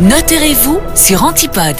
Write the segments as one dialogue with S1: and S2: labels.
S1: Notez-vous sur Antipode.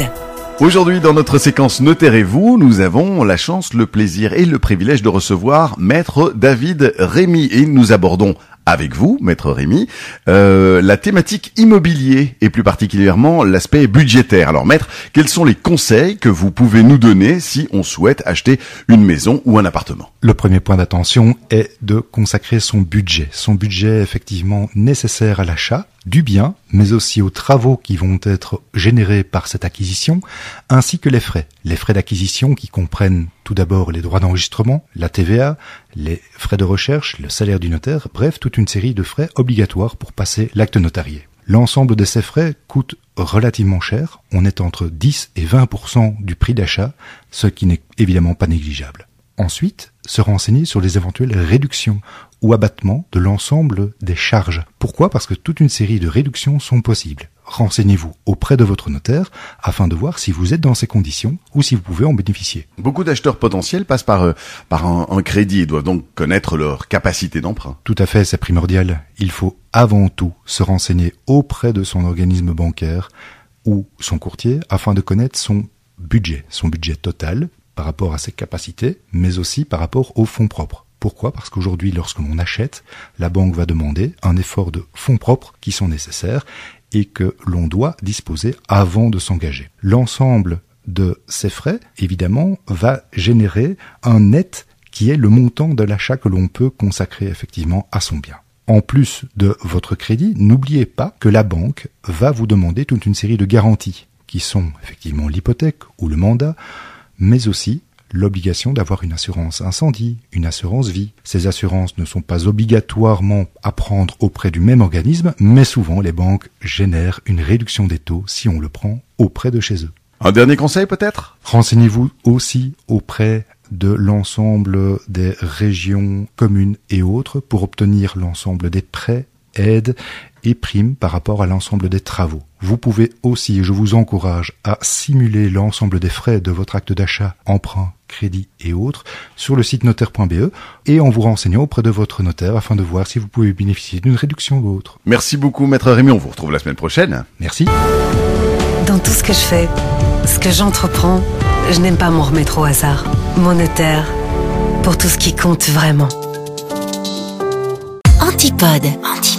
S2: Aujourd'hui, dans notre séquence Notez-vous, nous avons la chance, le plaisir et le privilège de recevoir Maître David Rémy et nous abordons avec vous, Maître Rémy, euh, la thématique immobilier et plus particulièrement l'aspect budgétaire. Alors Maître, quels sont les conseils que vous pouvez nous donner si on souhaite acheter une maison ou un appartement?
S3: Le premier point d'attention est de consacrer son budget. Son budget effectivement nécessaire à l'achat du bien, mais aussi aux travaux qui vont être générés par cette acquisition, ainsi que les frais. Les frais d'acquisition qui comprennent tout d'abord les droits d'enregistrement, la TVA, les frais de recherche, le salaire du notaire, bref, toute une série de frais obligatoires pour passer l'acte notarié. L'ensemble de ces frais coûte relativement cher, on est entre 10 et 20% du prix d'achat, ce qui n'est évidemment pas négligeable. Ensuite, se renseigner sur les éventuelles réductions ou abattements de l'ensemble des charges. Pourquoi? Parce que toute une série de réductions sont possibles. Renseignez-vous auprès de votre notaire afin de voir si vous êtes dans ces conditions ou si vous pouvez en bénéficier.
S2: Beaucoup d'acheteurs potentiels passent par, euh, par un, un crédit et doivent donc connaître leur capacité d'emprunt.
S3: Tout à fait, c'est primordial. Il faut avant tout se renseigner auprès de son organisme bancaire ou son courtier afin de connaître son budget, son budget total par rapport à ses capacités, mais aussi par rapport aux fonds propres. Pourquoi? Parce qu'aujourd'hui, lorsque l'on achète, la banque va demander un effort de fonds propres qui sont nécessaires et que l'on doit disposer avant de s'engager. L'ensemble de ces frais, évidemment, va générer un net qui est le montant de l'achat que l'on peut consacrer effectivement à son bien. En plus de votre crédit, n'oubliez pas que la banque va vous demander toute une série de garanties qui sont effectivement l'hypothèque ou le mandat, mais aussi l'obligation d'avoir une assurance incendie, une assurance vie. Ces assurances ne sont pas obligatoirement à prendre auprès du même organisme, mais souvent les banques génèrent une réduction des taux si on le prend auprès de chez eux.
S2: Un dernier conseil peut-être?
S3: Renseignez-vous aussi auprès de l'ensemble des régions, communes et autres pour obtenir l'ensemble des prêts, aides et primes par rapport à l'ensemble des travaux. Vous pouvez aussi, et je vous encourage, à simuler l'ensemble des frais de votre acte d'achat, emprunt, crédit et autres sur le site notaire.be et en vous renseignant auprès de votre notaire afin de voir si vous pouvez bénéficier d'une réduction ou autre.
S2: Merci beaucoup Maître Rémy, on vous retrouve la semaine prochaine.
S3: Merci.
S1: Dans tout ce que je fais, ce que j'entreprends, je n'aime pas m'en remettre au hasard. Mon notaire, pour tout ce qui compte vraiment. Antipode. Antipode.